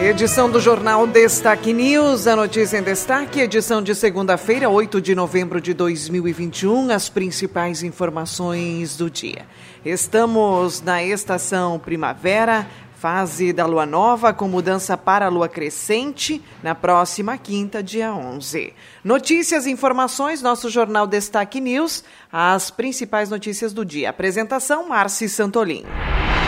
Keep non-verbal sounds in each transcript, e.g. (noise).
Edição do Jornal Destaque News, a notícia em destaque, edição de segunda-feira, 8 de novembro de 2021, as principais informações do dia. Estamos na estação primavera, fase da lua nova, com mudança para a lua crescente, na próxima quinta, dia 11. Notícias e informações, nosso Jornal Destaque News, as principais notícias do dia. Apresentação, Marci Santolin.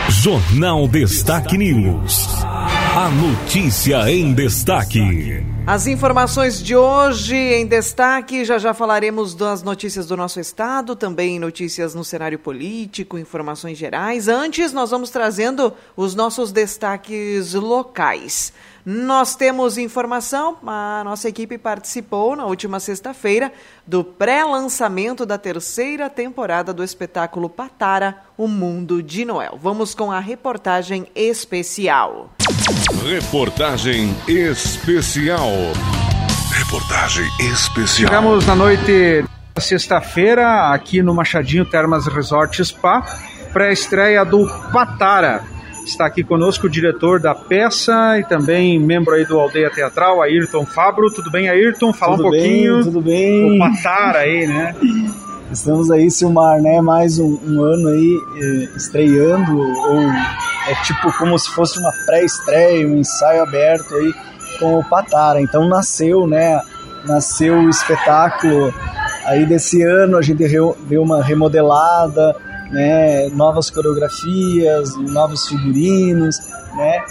Jornal Destaque News. A notícia em destaque. As informações de hoje em destaque, já já falaremos das notícias do nosso estado, também notícias no cenário político, informações gerais. Antes, nós vamos trazendo os nossos destaques locais. Nós temos informação, a nossa equipe participou na última sexta-feira do pré-lançamento da terceira temporada do espetáculo Patara, O Mundo de Noel. Vamos com a reportagem especial. Reportagem especial. Reportagem especial. Chegamos na noite da sexta-feira aqui no Machadinho Termas Resort Spa, pré-estreia do Patara Está aqui conosco o diretor da peça e também membro aí do Aldeia Teatral, Ayrton Fabro. Tudo bem, Ayrton? Fala tudo um pouquinho. Bem, tudo bem. O Patar aí, né? Estamos aí, Silmar, né? Mais um, um ano aí eh, estreando, ou é tipo como se fosse uma pré-estreia, um ensaio aberto aí com o Patara. Então nasceu, né? Nasceu o espetáculo aí desse ano, a gente deu uma remodelada, né, novas coreografias, novos figurinos, né,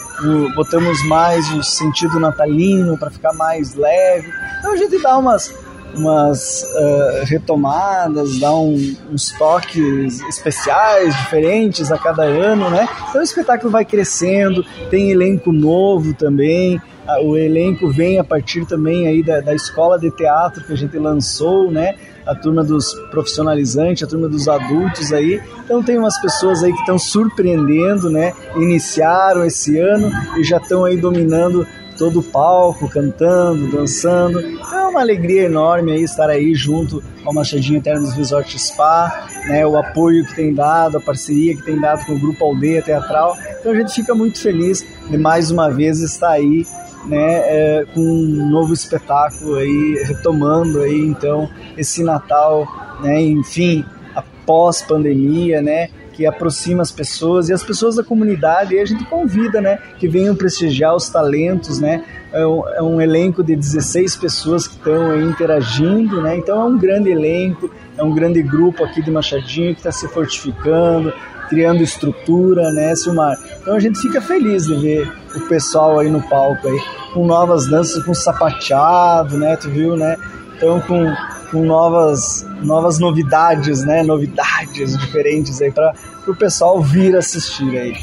botamos mais o sentido natalino para ficar mais leve. Então a gente dá umas, umas uh, retomadas, dá um, uns toques especiais, diferentes a cada ano, né? Então o espetáculo vai crescendo, tem elenco novo também, o elenco vem a partir também aí da, da escola de teatro que a gente lançou, né? a turma dos profissionalizantes, a turma dos adultos aí. Então tem umas pessoas aí que estão surpreendendo, né? Iniciaram esse ano e já estão aí dominando todo o palco, cantando, dançando. Então é uma alegria enorme aí estar aí junto ao Machadinho Eternos Resort Spa, né? O apoio que tem dado, a parceria que tem dado com o Grupo Aldeia Teatral. Então a gente fica muito feliz de mais uma vez estar aí né, é, com um novo espetáculo aí, retomando aí então esse Natal, né, enfim, após pandemia, né, que aproxima as pessoas e as pessoas da comunidade e a gente convida, né, que venham prestigiar os talentos, né, é um, é um elenco de 16 pessoas que estão interagindo, né, então é um grande elenco, é um grande grupo aqui de Machadinho que está se fortificando, criando estrutura, né, Silmar? Então a gente fica feliz de ver o pessoal aí no palco aí, com novas danças, com sapateado, né, tu viu, né? Então com, com novas, novas novidades, né, novidades (laughs) diferentes aí para o pessoal vir assistir aí.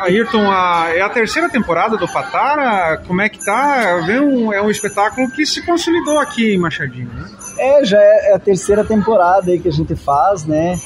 Ayrton, a, é a terceira temporada do Patara, como é que tá? É um, é um espetáculo que se consolidou aqui em Machadinho, né? É, já é a terceira temporada aí que a gente faz, né?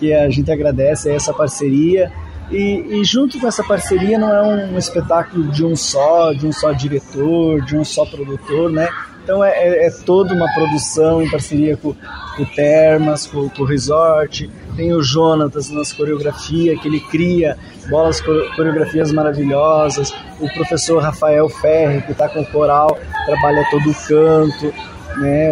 que a gente agradece essa parceria. E, e, junto com essa parceria não é um espetáculo de um só, de um só diretor, de um só produtor, né? Então é, é, é toda uma produção em parceria com, com o Termas, com, com, o Resort, tem o Jonatas nas coreografia, que ele cria bolas coreografias maravilhosas, o professor Rafael Ferri, que está com o coral, trabalha todo o canto, né?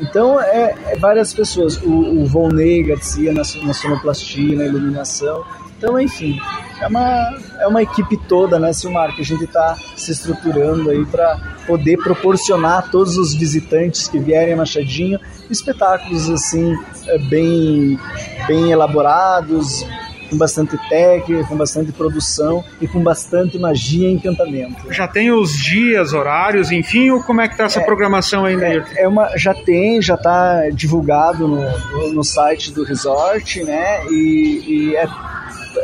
Então, é, é várias pessoas. O, o Volney Garcia na, na sonoplastia, na iluminação. Então, enfim, é uma, é uma equipe toda, né, Silmar, que a gente está se estruturando aí para poder proporcionar a todos os visitantes que vierem a Machadinho espetáculos assim é, bem, bem elaborados, com bastante técnica, com bastante produção e com bastante magia e encantamento. Já tem os dias, horários, enfim, ou como é que está essa é, programação ainda? É, é, uma, já tem, já está divulgado no, no site do resort, né? E, e é,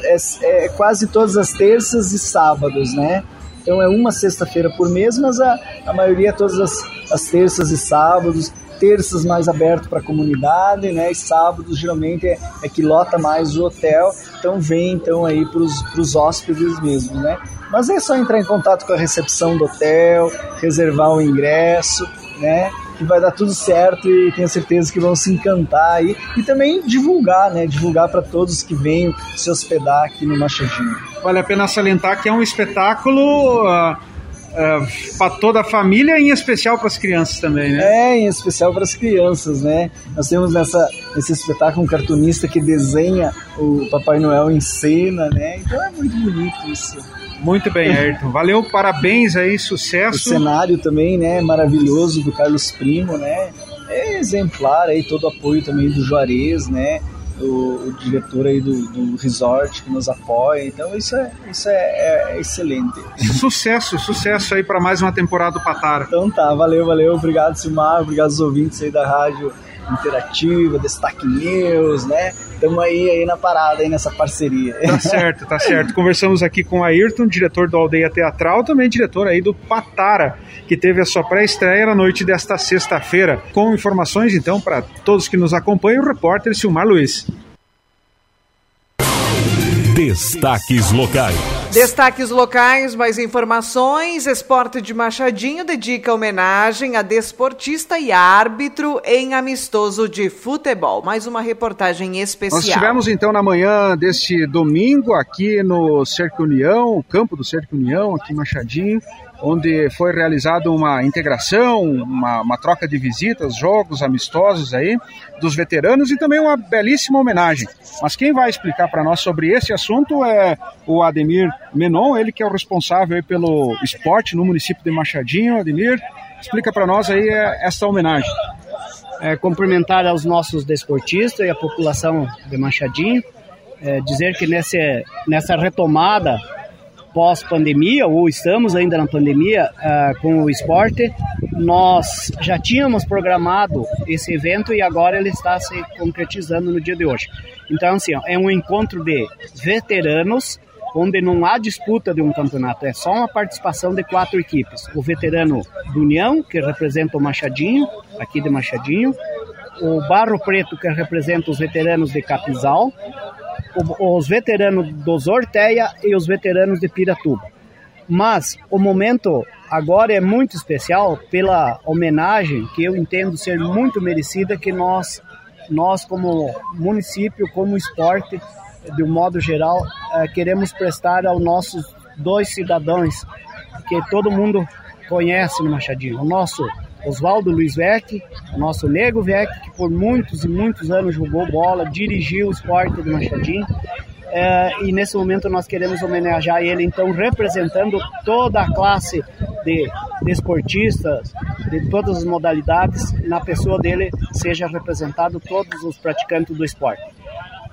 é, é quase todas as terças e sábados, né? Então é uma sexta-feira por mês, mas a, a maioria é todas as, as terças e sábados terças mais aberto para a comunidade, né? E sábados geralmente é, é, que lota mais o hotel, então vem então aí para os hóspedes mesmo, né? Mas é só entrar em contato com a recepção do hotel, reservar o ingresso, né? Que vai dar tudo certo e tenho certeza que vão se encantar aí e também divulgar, né? Divulgar para todos que venham se hospedar aqui no Machadinho. Vale a pena salientar que é um espetáculo. Uh é, para toda a família e em especial para as crianças também, né? É, em especial para as crianças, né? Nós temos nessa, nesse espetáculo um cartunista que desenha o Papai Noel em cena, né? Então é muito bonito isso. Muito bem, (laughs) Ayrton. Valeu, parabéns aí, sucesso. O cenário também, né? Maravilhoso do Carlos Primo, né? É exemplar aí, todo o apoio também do Juarez, né? o, o diretor aí do, do, resort que nos apoia. Então isso é, isso é, é, excelente. Sucesso, sucesso aí para mais uma temporada do Patara. Então tá, valeu, valeu. Obrigado, Silmar. Obrigado aos ouvintes aí da rádio interativa, Destaque News, né? Estamos aí, aí na parada, aí nessa parceria. Tá (laughs) certo, tá certo. Conversamos aqui com a Ayrton, diretor do Aldeia Teatral, também diretor aí do Patara, que teve a sua pré-estreia na noite desta sexta-feira. Com informações, então, para todos que nos acompanham, o repórter Silmar Luiz. Destaques locais. Destaques locais, mais informações. Esporte de Machadinho dedica homenagem a desportista e árbitro em amistoso de futebol. Mais uma reportagem especial. Nós tivemos então na manhã deste domingo aqui no Cerco União, o campo do Cerco União, aqui em Machadinho, onde foi realizada uma integração, uma, uma, troca de visitas, jogos amistosos aí dos veteranos e também uma belíssima homenagem. Mas quem vai explicar para nós sobre esse assunto é o Ademir Menon, ele que é o responsável pelo esporte no município de Machadinho. Ademir, explica para nós aí é, essa homenagem. É, cumprimentar aos nossos desportistas e a população de Machadinho, é, dizer que nesse, nessa retomada pós-pandemia, ou estamos ainda na pandemia uh, com o esporte, nós já tínhamos programado esse evento e agora ele está se concretizando no dia de hoje. Então, assim, é um encontro de veteranos, onde não há disputa de um campeonato, é só uma participação de quatro equipes. O veterano do União, que representa o Machadinho, aqui de Machadinho, o Barro Preto, que representa os veteranos de Capizal, os veteranos do Zorteia e os veteranos de Piratuba. Mas o momento agora é muito especial pela homenagem que eu entendo ser muito merecida que nós, nós como município, como esporte, de um modo geral, eh, queremos prestar aos nossos dois cidadãos que todo mundo conhece no Machadinho. O nosso Oswaldo Luiz Vec, nosso Nego Vec, que por muitos e muitos anos jogou bola, dirigiu o esporte do Machadinho. É, e nesse momento nós queremos homenagear ele, então, representando toda a classe de, de esportistas, de todas as modalidades, na pessoa dele seja representado todos os praticantes do esporte.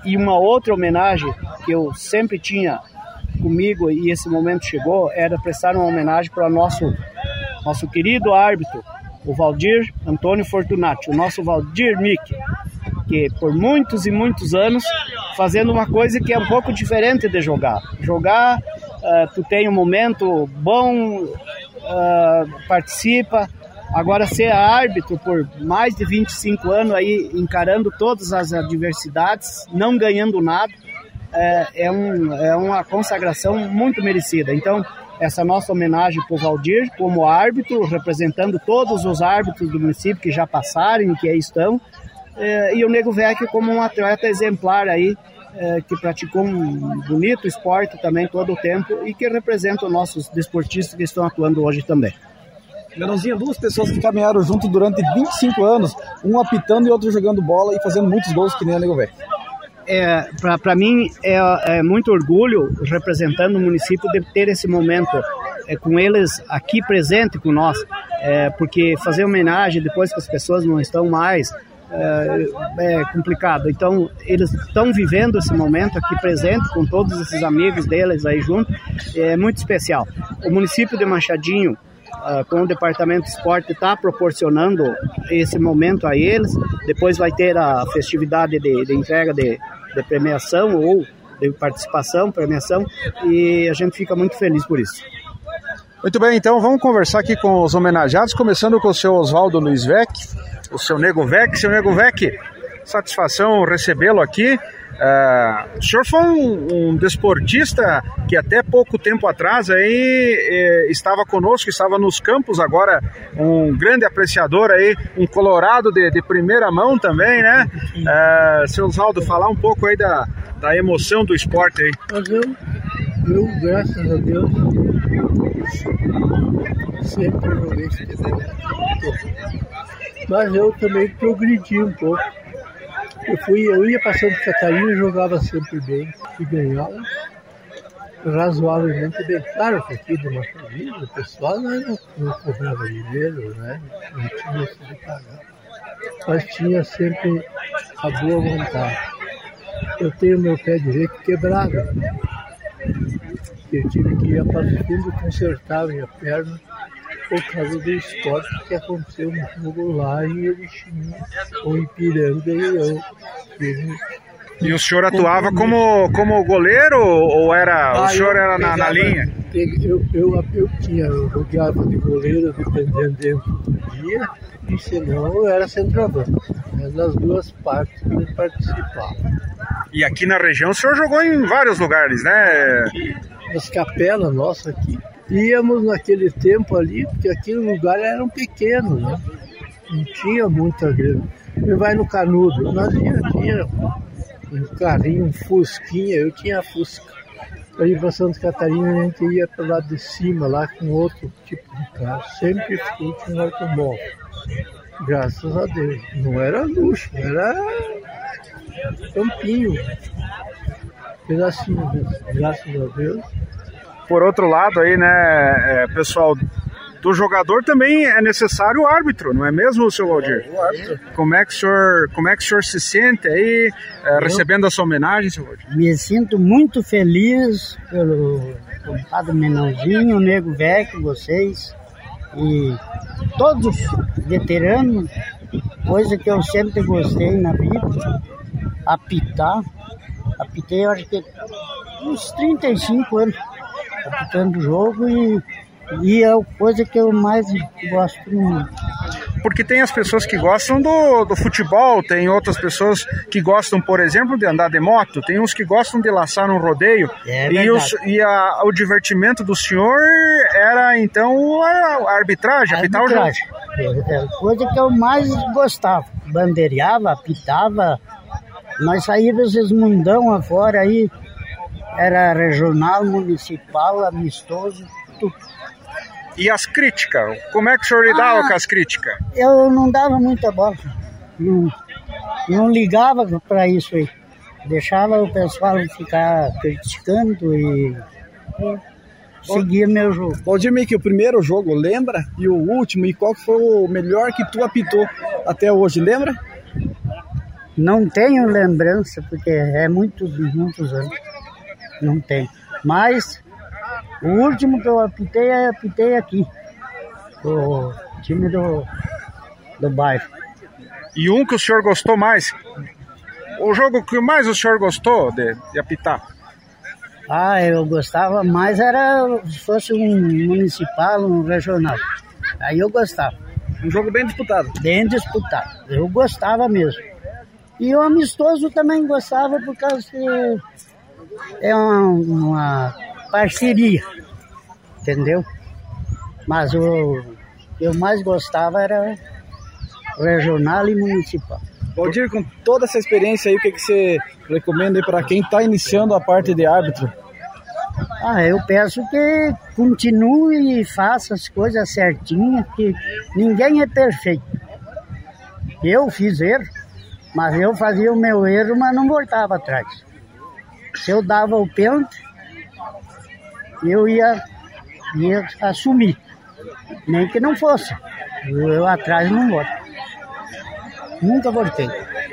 E uma outra homenagem que eu sempre tinha comigo e esse momento chegou era prestar uma homenagem para o nosso nosso querido árbitro o Valdir Antônio Fortunati, o nosso Valdir Mick, que por muitos e muitos anos fazendo uma coisa que é um pouco diferente de jogar. Jogar, uh, tu tem um momento bom, uh, participa. Agora ser árbitro por mais de 25 anos aí encarando todas as adversidades, não ganhando nada, é, é, um, é uma consagração muito merecida. Então, essa nossa homenagem para o Valdir como árbitro, representando todos os árbitros do município que já passaram e que aí estão, é, e o Nego Vecchio como um atleta exemplar aí, é, que praticou um bonito esporte também todo o tempo e que representa os nossos desportistas que estão atuando hoje também. Menãozinha, duas pessoas que caminharam junto durante 25 anos, um apitando e outro jogando bola e fazendo muitos gols que nem o Nego Vecchio é, para mim é, é, muito orgulho representando o município de ter esse momento é, com eles aqui presente com nós, é, porque fazer homenagem depois que as pessoas não estão mais é, é complicado. Então eles estão vivendo esse momento aqui presente com todos esses amigos deles aí junto, é muito especial. O município de Machadinho Uh, com o Departamento de Esporte está proporcionando esse momento a eles. Depois vai ter a festividade de, de entrega de, de premiação ou de participação, premiação, e a gente fica muito feliz por isso. Muito bem, então vamos conversar aqui com os homenageados, começando com o seu Oswaldo Luiz Vec. o seu Nego Vec. Seu Nego Vec, satisfação recebê-lo aqui. Uh, o senhor foi um, um, desportista que até pouco tempo atrás aí eh, estava conosco, estava nos campos, agora um grande apreciador aí, um colorado de, de primeira mão também, né? Uh, seu Oswaldo, falar um pouco aí da, da emoção do esporte aí. Eu, eu, graças a Deus, sempre joguei. Mas eu também progredi um pouco eu, fui, eu ia para Santa Catarina e jogava sempre bem e ganhava razoavelmente bem. Claro que aqui do Machadinho o pessoal não, não cobrava dinheiro, né? não tinha isso de pagar. Mas tinha sempre a boa vontade. Eu tenho meu pé direito quebrado. Eu tive que ir a Passo Fundo consertar minha perna por causa do esporte que aconteceu no jogo lá em Erechim, ou Ipiranga, e eu e o senhor atuava como, como goleiro ou era ah, o senhor era na, na, linha? Eu, eu, eu, tinha, eu jogava de goleiro dependendo do dia, e senão eu era centroavante. Mas nas duas partes eu participava. E aqui na região o senhor jogou em vários lugares, né? Nas capelas nossas aqui íamos naquele tempo ali, porque aquele lugar era um pequeno, né? Não tinha muita grana. E vai no canudo, nós tinha, tinha um carrinho, um fusquinha, eu tinha fusca. Para ir para Santa Catarina a gente ia para lado de cima, lá com outro tipo de carro. Sempre fui com automóvel. Graças a Deus. Não era luxo, era campinho. Pedacinho, graças a Deus por outro lado aí, né, é, pessoal, do jogador também é necessário o árbitro, não é mesmo, seu Valdir? É, o árbitro. Como é que o senhor, como é que o senhor se sente aí, é, recebendo a sua homenagem, seu Valdir? Me sinto muito feliz pelo compadre Menãozinho, o Nego Vec, vocês e todos veteranos, coisa que eu sempre gostei na vida, apitar. Apitei, eu acho que uns 35 anos apitando o jogo e, e é a coisa que eu mais gosto do mundo. Porque tem as pessoas que gostam do, do futebol, tem outras pessoas que gostam, por exemplo, de andar de moto, tem uns que gostam de laçar um rodeio. É e os, e a, o divertimento do senhor era então a, a arbitragem, apitar o jogo. É, é a coisa que eu mais gostava. Bandeireava, apitava. Nós saímos esses mundão afora aí, era regional, municipal, amistoso, tudo. E as críticas? Como é que o senhor lidava ah, com as críticas? Eu não dava muita bola. Não, não ligava para isso aí. Deixava o pessoal ficar criticando e, seguia meu jogo. Valdir, que o primeiro jogo, lembra? E o último, e qual foi o melhor que tu apitou até hoje, lembra? Não tenho lembrança, porque é muitos, muitos anos não tem. Mas o último que eu apitei, eu apitei aqui. O time do, do bairro. E um que o senhor gostou mais? O jogo que mais o senhor gostou de, de apitar? Ah, eu gostava mais era se fosse um municipal, um regional. Aí eu gostava. Um jogo bem disputado. Bem disputado. Eu gostava mesmo. E o amistoso também gostava por causa que é uma, uma parceria, entendeu? Mas o que eu mais gostava era regional e municipal. Valdir, com toda essa experiência aí, o que, que você recomenda para quem está iniciando a parte de árbitro? Ah, eu peço que continue e faça as coisas certinhas, que ninguém é perfeito. Eu fiz erro, mas eu fazia o meu erro, mas não voltava atrás. Se eu dava o pênalti, eu ia, ia assumir. Nem que não fosse. Eu atrás não volto. Nunca voltei.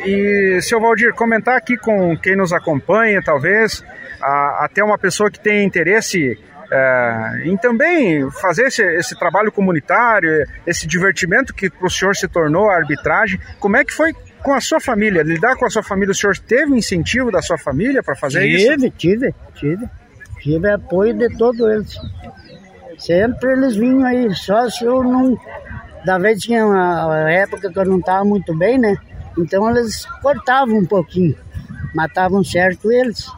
E, seu Valdir, comentar aqui com quem nos acompanha, talvez, a, até uma pessoa que tem interesse é, em também fazer esse, esse, trabalho comunitário, esse divertimento que para o senhor se tornou a arbitragem. Como é que foi com a sua família, lidar com a sua família, o senhor teve incentivo da sua família para fazer tive, isso? Tive, tive, tive. Tive apoio de todos eles. Sempre eles vinham aí, só se eu não, Da vez tinha uma época que eu não estava muito bem, né? Então eles cortavam um pouquinho, matavam certo eles.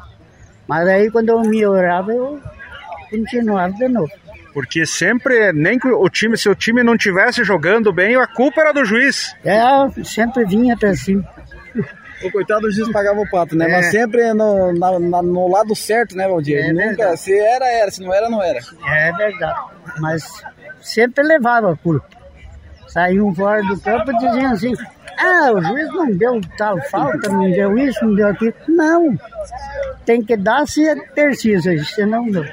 Mas aí quando eu melhorava, eu continuava de novo. Porque sempre, nem que o time, se o time não tivesse jogando bem, a culpa era do juiz. É, sempre vinha até cima. O coitado do juiz pagava o pato, né? É. Mas sempre no, na, na, no lado certo, né, Valdir? É Nunca, verdade. se era, era, se não era, não era. É verdade. Mas sempre levava a culpa. Saíam fora do campo e diziam assim, ah, o juiz não deu tal falta, não deu isso, não deu aquilo. Não. Tem que dar se é precisa, se não deu.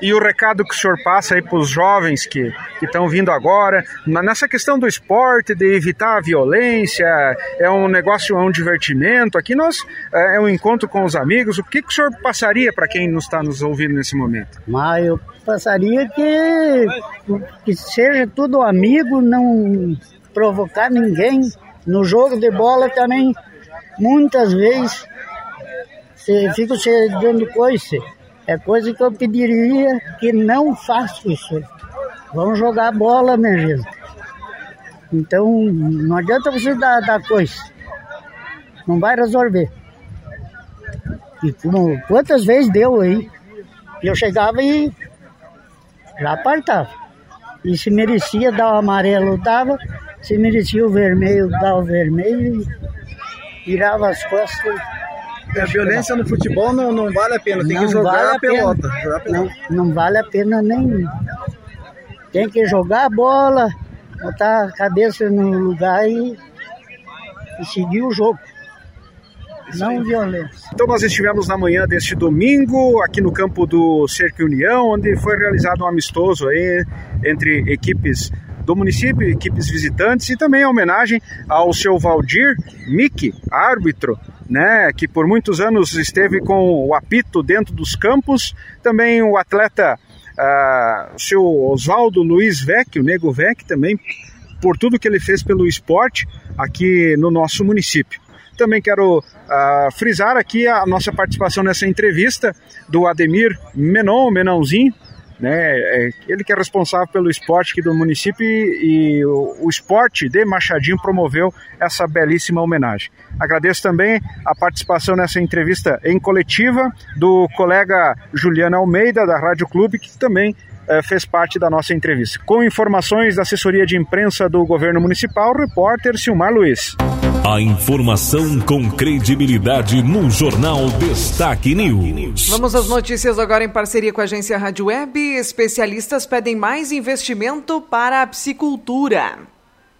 E o recado que o senhor passa aí para os jovens que estão vindo agora, nessa questão do esporte, de evitar a violência, é um negócio, é um divertimento. Aqui nós é, é um encontro com os amigos. O que, que o senhor passaria para quem não está nos ouvindo nesse momento? Mas eu passaria que, que seja tudo amigo, não provocar ninguém. No jogo de bola também, muitas vezes, fico se dando coisa é coisa que eu pediria que não faça isso. Vamos jogar bola, minha gente. Então, não adianta você dar, dar coisa. Não vai resolver. E como, quantas vezes deu aí? Eu chegava e já apartava. E se merecia dar o amarelo, dava. Se merecia o vermelho, dava o vermelho. E virava as costas a violência no futebol não, não vale a pena, tem não que jogar vale a, pelota. Jogar a pelota. Não, não vale a pena nem. Tem que jogar a bola, botar a cabeça no lugar e, e seguir o jogo. não violência. Então nós estivemos na manhã deste domingo aqui no campo do Cerque União, onde foi realizado um amistoso aí entre equipes do município, equipes visitantes e também a homenagem ao seu Valdir Mick, árbitro, né, que por muitos anos esteve com o apito dentro dos campos, também o atleta uh, o seu Oswaldo Luiz Vec, o Nego Vec também, por tudo que ele fez pelo esporte aqui no nosso município. Também quero uh, frisar aqui a nossa participação nessa entrevista do Ademir Menon, Menãozinho, né? É, ele que é responsável pelo esporte aqui do município e, e o, o, esporte de Machadinho promoveu essa belíssima homenagem. Agradeço também a participação nessa entrevista em coletiva do colega Juliano Almeida, da Rádio Clube, que também fez parte da nossa entrevista. Com informações da assessoria de imprensa do governo municipal, repórter Silmar Luiz. A informação com credibilidade no Jornal Destaque News. Vamos às notícias agora em parceria com a agência Rádio Web. Especialistas pedem mais investimento para a psicultura.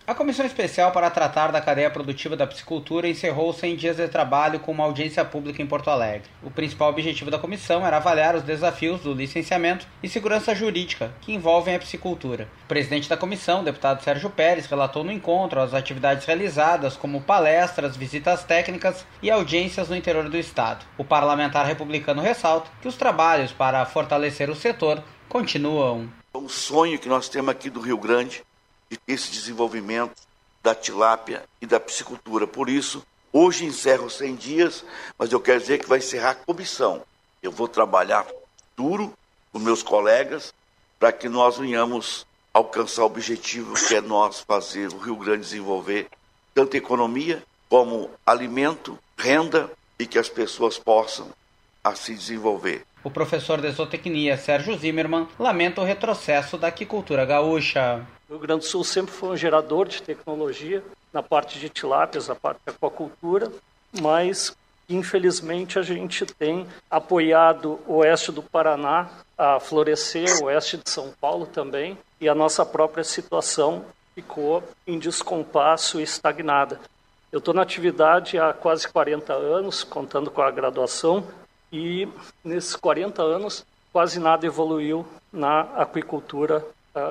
A Comissão Especial para tratar da cadeia produtiva da psicultura encerrou 100 dias de trabalho com uma audiência pública em Porto Alegre. O principal objetivo da comissão era avaliar os desafios do licenciamento e segurança jurídica que envolvem a psicultura. O presidente da comissão, deputado Sérgio Pérez, relatou no encontro as atividades realizadas, como palestras, visitas técnicas e audiências no interior do estado. O parlamentar republicano ressalta que os trabalhos para fortalecer o setor continuam. O sonho que nós temos aqui do Rio Grande de esse desenvolvimento da tilápia e da piscicultura. Por isso, hoje encerro 100 dias, mas eu quero dizer que vai encerrar a comissão. Eu vou trabalhar duro com meus colegas para que nós venhamos alcançar o objetivo que é nós fazer o Rio Grande desenvolver tanto economia como alimento, renda e que as pessoas possam assim desenvolver. O professor de zootecnia Sérgio Zimmermann lamenta o retrocesso da aquicultura gaúcha. O Rio Grande do Sul sempre foi um gerador de tecnologia na parte de tilápias, na parte da aquacultura, mas infelizmente a gente tem apoiado o oeste do Paraná a florescer, o oeste de São Paulo também, e a nossa própria situação ficou em descompasso e estagnada. Eu estou na atividade há quase 40 anos, contando com a graduação, e nesses 40 anos quase nada evoluiu na aquicultura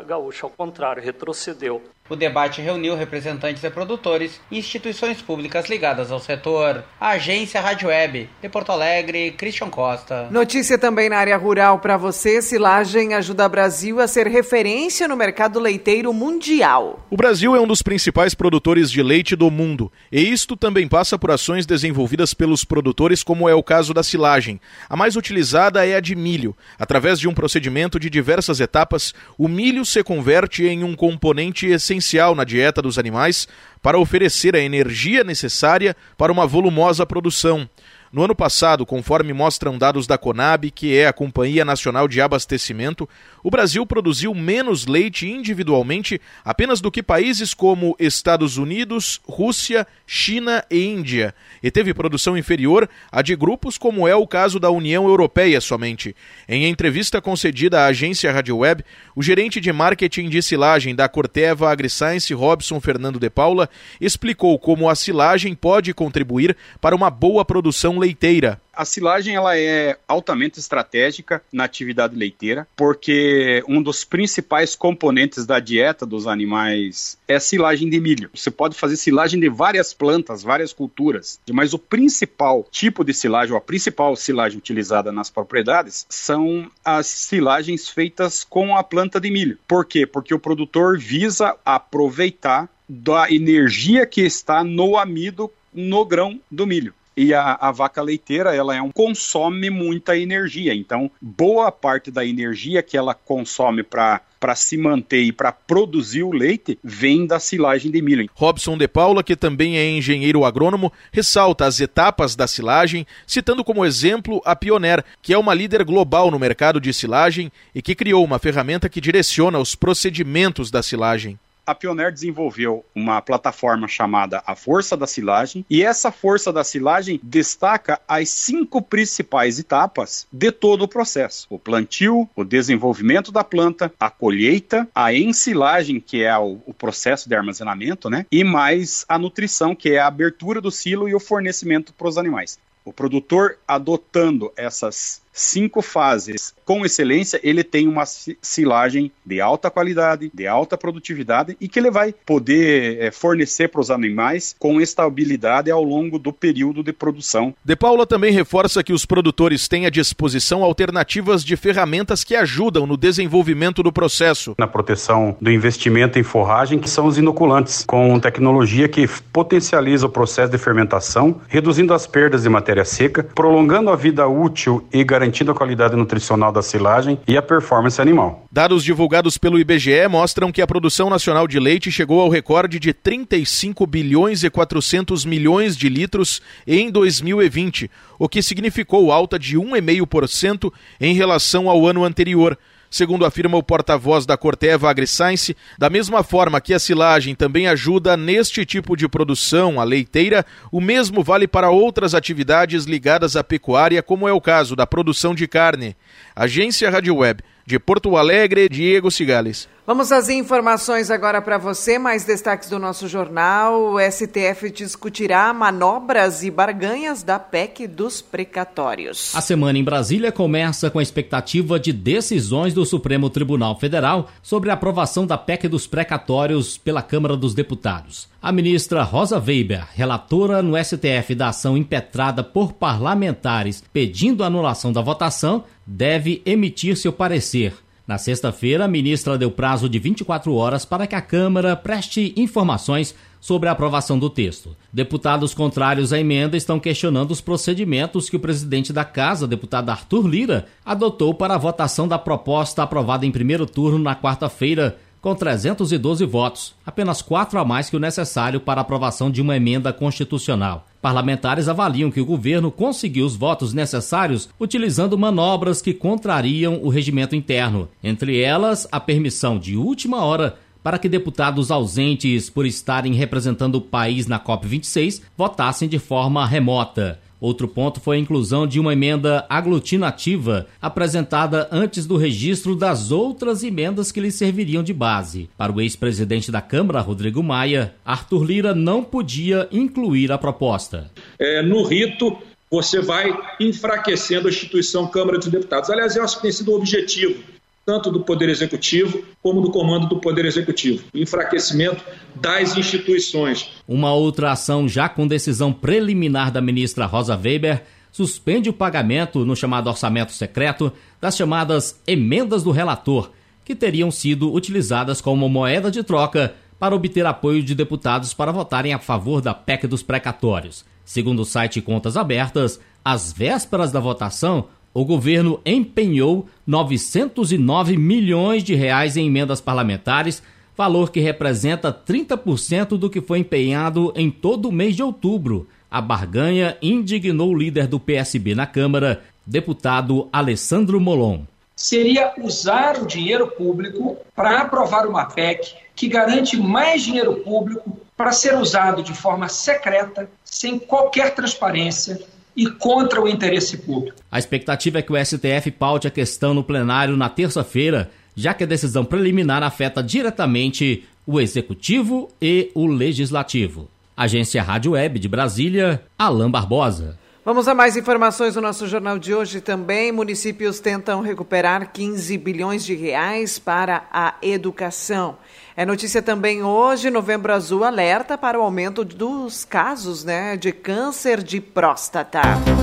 gaúcha, ao contrário, retrocedeu. O debate reuniu representantes de produtores e instituições públicas ligadas ao setor. A agência Rádio Web, de Porto Alegre, Christian Costa. Notícia também na área rural para você: silagem ajuda o Brasil a ser referência no mercado leiteiro mundial. O Brasil é um dos principais produtores de leite do mundo, e isto também passa por ações desenvolvidas pelos produtores, como é o caso da silagem. A mais utilizada é a de milho. Através de um procedimento de diversas etapas, o milho se converte em um componente essencial essencial na dieta dos animais para oferecer a energia necessária para uma volumosa produção. No ano passado, conforme mostram dados da Conab, que é a Companhia Nacional de Abastecimento, o Brasil produziu menos leite individualmente apenas do que países como Estados Unidos, Rússia, China e Índia, e teve produção inferior à de grupos como é o caso da União Europeia somente. Em entrevista concedida à agência Rádio Web, o gerente de marketing de silagem da Corteva AgriScience, Robson Fernando de Paula, explicou como a silagem pode contribuir para uma boa produção leiteira. A silagem ela é altamente estratégica na atividade leiteira, porque um dos principais componentes da dieta dos animais é a silagem de milho. Você pode fazer silagem de várias plantas, várias culturas, mas o principal tipo de silagem, ou a principal silagem utilizada nas propriedades, são as silagens feitas com a planta de milho. Por quê? Porque o produtor visa aproveitar da energia que está no amido no grão do milho e a, a, vaca leiteira ela é um consome muita energia. Então, boa parte da energia que ela consome para para se manter e para produzir o leite vem da silagem de milho. Robson de Paula, que também é engenheiro agrônomo, ressalta as etapas da silagem, citando como exemplo a Pioneer, que é uma líder global no mercado de silagem e que criou uma ferramenta que direciona os procedimentos da silagem a Pioneer desenvolveu uma plataforma chamada a Força da Silagem, e essa Força da Silagem destaca as cinco principais etapas de todo o processo: o plantio, o desenvolvimento da planta, a colheita, a ensilagem, que é o, o processo de armazenamento, né? E mais a nutrição, que é a abertura do silo e o fornecimento para os animais. O produtor adotando essas cinco fases com excelência, ele tem uma silagem de alta qualidade, de alta produtividade e que ele vai poder é, fornecer para os animais com estabilidade ao longo do período de produção. De Paula também reforça que os produtores têm à disposição alternativas de ferramentas que ajudam no desenvolvimento do processo. Na proteção do investimento em forragem, que são os inoculantes, com tecnologia que potencializa o processo de fermentação, reduzindo as perdas de matéria seca, prolongando a vida útil e garantindo garantindo a qualidade nutricional da silagem e a performance animal. Dados divulgados pelo IBGE mostram que a produção nacional de leite chegou ao recorde de 35 bilhões e 400 milhões de litros em 2020, o que significou alta de 1,5% em relação ao ano anterior. Segundo afirma o porta-voz da Corteva AgriScience, da mesma forma que a silagem também ajuda neste tipo de produção, a leiteira, o mesmo vale para outras atividades ligadas à pecuária, como é o caso da produção de carne. Agência Rádio Web, de Porto Alegre, Diego Cigales. Vamos às informações agora para você. Mais destaques do nosso jornal. O STF discutirá manobras e barganhas da PEC dos precatórios. A semana em Brasília começa com a expectativa de decisões do Supremo Tribunal Federal sobre a aprovação da PEC dos precatórios pela Câmara dos Deputados. A ministra Rosa Weber, relatora no STF da ação impetrada por parlamentares pedindo a anulação da votação, deve emitir seu parecer. Na sexta-feira, a ministra deu prazo de 24 horas para que a Câmara preste informações sobre a aprovação do texto. Deputados contrários à emenda estão questionando os procedimentos que o presidente da Casa, deputado Arthur Lira, adotou para a votação da proposta aprovada em primeiro turno na quarta-feira, com 312 votos, apenas quatro a mais que o necessário para aprovação de uma emenda constitucional. Parlamentares avaliam que o governo conseguiu os votos necessários utilizando manobras que contrariam o regimento interno, entre elas a permissão de última hora para que deputados ausentes por estarem representando o país na COP26 votassem de forma remota. Outro ponto foi a inclusão de uma emenda aglutinativa apresentada antes do registro das outras emendas que lhe serviriam de base. Para o ex-presidente da Câmara, Rodrigo Maia, Arthur Lira não podia incluir a proposta. É, no rito, você vai enfraquecendo a instituição Câmara dos Deputados. Aliás, eu acho que tem sido o objetivo tanto do Poder Executivo como do comando do Poder Executivo. Enfraquecimento das instituições. Uma outra ação já com decisão preliminar da ministra Rosa Weber suspende o pagamento no chamado orçamento secreto das chamadas emendas do relator, que teriam sido utilizadas como moeda de troca para obter apoio de deputados para votarem a favor da PEC dos precatórios. Segundo o site Contas Abertas, às vésperas da votação, o governo empenhou 909 milhões de reais em emendas parlamentares, valor que representa 30% do que foi empenhado em todo o mês de outubro. A barganha indignou o líder do PSB na Câmara, deputado Alessandro Molon. Seria usar o dinheiro público para aprovar uma PEC que garante mais dinheiro público para ser usado de forma secreta, sem qualquer transparência, e contra o interesse público. A expectativa é que o STF paute a questão no plenário na terça-feira, já que a decisão preliminar afeta diretamente o Executivo e o Legislativo. Agência Rádio Web de Brasília, Alain Barbosa. Vamos a mais informações no nosso jornal de hoje também. Municípios tentam recuperar 15 bilhões de reais para a educação. É notícia também hoje, Novembro Azul alerta para o aumento dos casos né, de câncer de próstata.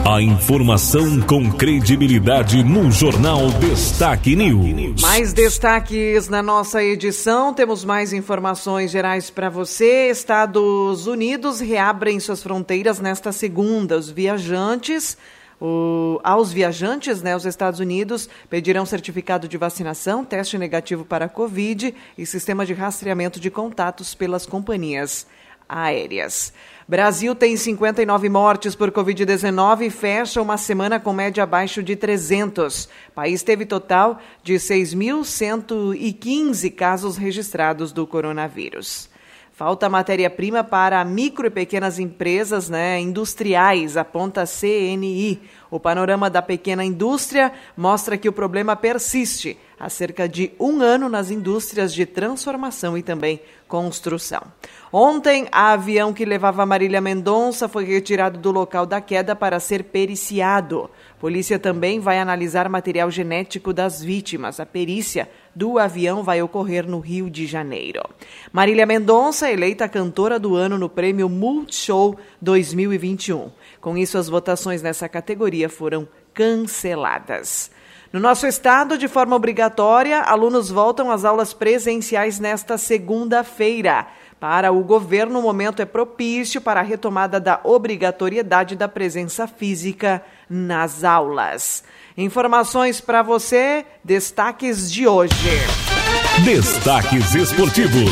A informação com credibilidade no Jornal Destaque News. Mais destaques na nossa edição, temos mais informações gerais para você. Estados Unidos reabrem suas fronteiras nesta segunda. Os viajantes o, aos viajantes, né, os Estados Unidos pedirão certificado de vacinação, teste negativo para a Covid e sistema de rastreamento de contatos pelas companhias aéreas. Brasil tem 59 mortes por Covid-19 e fecha uma semana com média abaixo de 300. O país teve total de 6.115 casos registrados do coronavírus. Falta matéria-prima para micro e pequenas empresas né, industriais, aponta CNI. O panorama da pequena indústria mostra que o problema persiste há cerca de um ano nas indústrias de transformação e também construção. Ontem, a avião que levava Marília Mendonça foi retirado do local da queda para ser periciado. Polícia também vai analisar material genético das vítimas. A perícia do avião vai ocorrer no Rio de Janeiro. Marília Mendonça, eleita cantora do ano no prêmio Multishow 2021. Com isso, as votações nessa categoria foram canceladas. No nosso estado, de forma obrigatória, alunos voltam às aulas presenciais nesta segunda-feira. Para o governo, o momento é propício para a retomada da obrigatoriedade da presença física nas aulas. Informações para você, destaques de hoje. Destaques esportivos.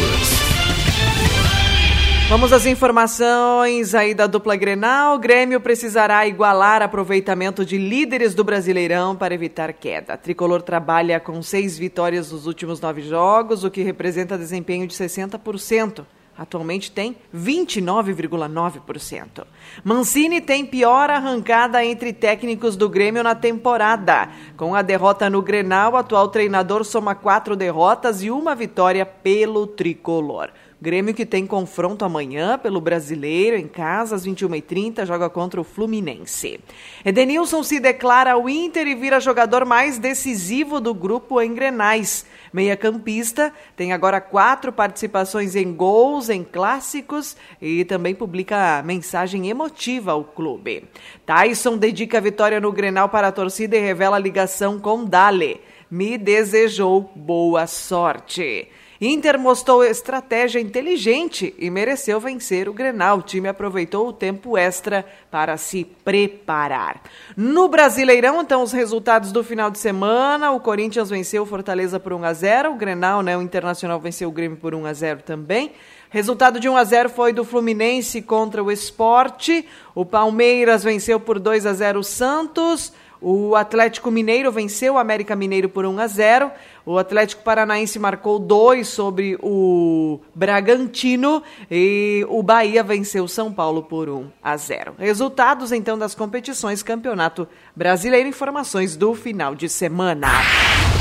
Vamos às informações aí da dupla Grenal. O Grêmio precisará igualar aproveitamento de líderes do Brasileirão para evitar queda. A Tricolor trabalha com seis vitórias nos últimos nove jogos, o que representa desempenho de 60%. Atualmente tem 29,9%. Mancini tem pior arrancada entre técnicos do Grêmio na temporada. Com a derrota no Grenal, o atual treinador soma quatro derrotas e uma vitória pelo tricolor. Grêmio que tem confronto amanhã pelo Brasileiro em casa às 21h30, joga contra o Fluminense. Edenilson se declara o Inter e vira jogador mais decisivo do grupo em Grenais. Meia-campista tem agora quatro participações em gols em clássicos e também publica mensagem emotiva ao clube. Tyson dedica a vitória no Grenal para a torcida e revela a ligação com Dale. Me desejou boa sorte. Inter mostrou estratégia inteligente e mereceu vencer o Grenal. O time aproveitou o tempo extra para se preparar. No Brasileirão, então, os resultados do final de semana. O Corinthians venceu o Fortaleza por 1 a 0 O Grenal, né, o Internacional venceu o Grêmio por 1 a 0 também. Resultado de 1 a 0 foi do Fluminense contra o Esporte. O Palmeiras venceu por 2 a 0 o Santos. O Atlético Mineiro venceu o América Mineiro por 1 a 0. O Atlético Paranaense marcou dois sobre o Bragantino e o Bahia venceu São Paulo por 1 a 0. Resultados então das competições Campeonato Brasileiro, informações do final de semana.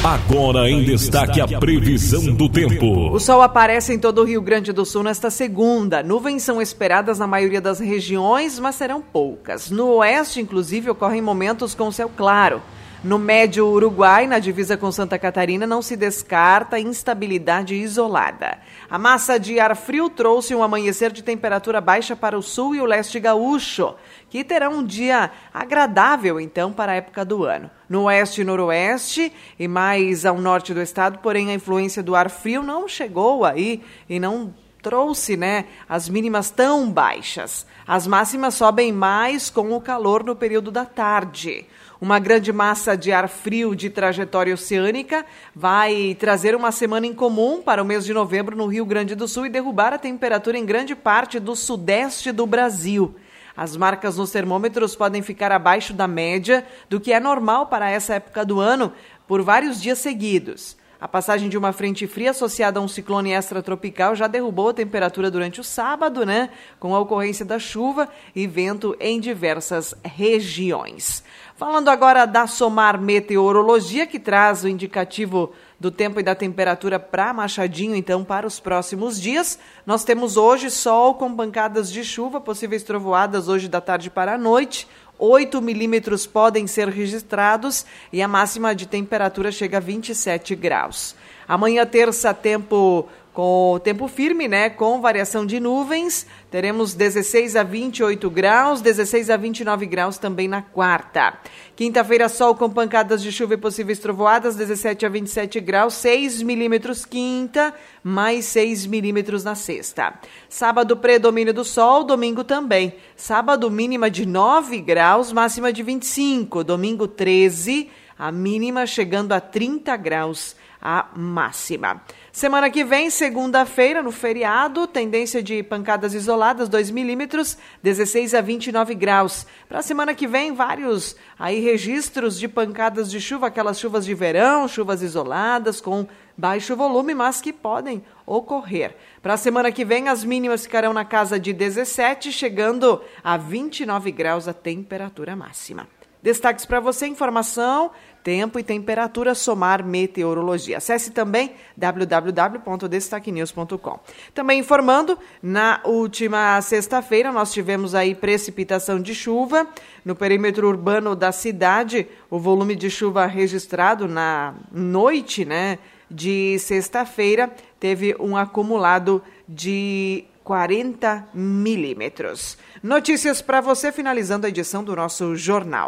Agora em destaque a previsão do tempo. O sol aparece em todo o Rio Grande do Sul nesta segunda. Nuvens são esperadas na maioria das regiões, mas serão poucas. No oeste, inclusive, ocorrem momentos com céu claro. No médio Uruguai, na divisa com Santa Catarina, não se descarta instabilidade isolada. A massa de ar frio trouxe um amanhecer de temperatura baixa para o sul e o leste gaúcho, que terá um dia agradável, então, para a época do ano. No oeste e noroeste e mais ao norte do estado, porém, a influência do ar frio não chegou aí e não trouxe, né, as mínimas tão baixas. As máximas sobem mais com o calor no período da tarde. Uma grande massa de ar frio de trajetória oceânica vai trazer uma semana incomum para o mês de novembro no Rio Grande do Sul e derrubar a temperatura em grande parte do sudeste do Brasil. As marcas nos termômetros podem ficar abaixo da média do que é normal para essa época do ano por vários dias seguidos. A passagem de uma frente fria associada a um ciclone extratropical já derrubou a temperatura durante o sábado, né? Com a ocorrência da chuva e vento em diversas regiões. Falando agora da Somar Meteorologia, que traz o indicativo do tempo e da temperatura para Machadinho, então, para os próximos dias. Nós temos hoje sol com pancadas de chuva, possíveis trovoadas hoje da tarde para a noite. 8 milímetros podem ser registrados e a máxima de temperatura chega a 27 graus. Amanhã, terça, tempo com tempo firme, né? Com variação de nuvens. Teremos 16 a 28 graus, 16 a 29 graus também na quarta. Quinta-feira, sol com pancadas de chuva e possíveis trovoadas, 17 a 27 graus, 6 milímetros quinta, mais 6 milímetros na sexta. Sábado, predomínio do sol, domingo também. Sábado, mínima de 9 graus, máxima de 25. Domingo, 13, a mínima chegando a 30 graus a máxima. Semana que vem, segunda-feira, no feriado, tendência de pancadas isoladas, 2 milímetros, 16 a 29 graus. Para a semana que vem, vários aí registros de pancadas de chuva, aquelas chuvas de verão, chuvas isoladas com baixo volume, mas que podem ocorrer. Para a semana que vem, as mínimas ficarão na casa de 17, chegando a 29 graus a temperatura máxima. Destaques para você, informação tempo e temperatura somar meteorologia. Acesse também www.destaquenews.com. Também informando, na última sexta-feira nós tivemos aí precipitação de chuva no perímetro urbano da cidade. O volume de chuva registrado na noite, né, de sexta-feira teve um acumulado de 40 milímetros. Notícias para você, finalizando a edição do nosso jornal.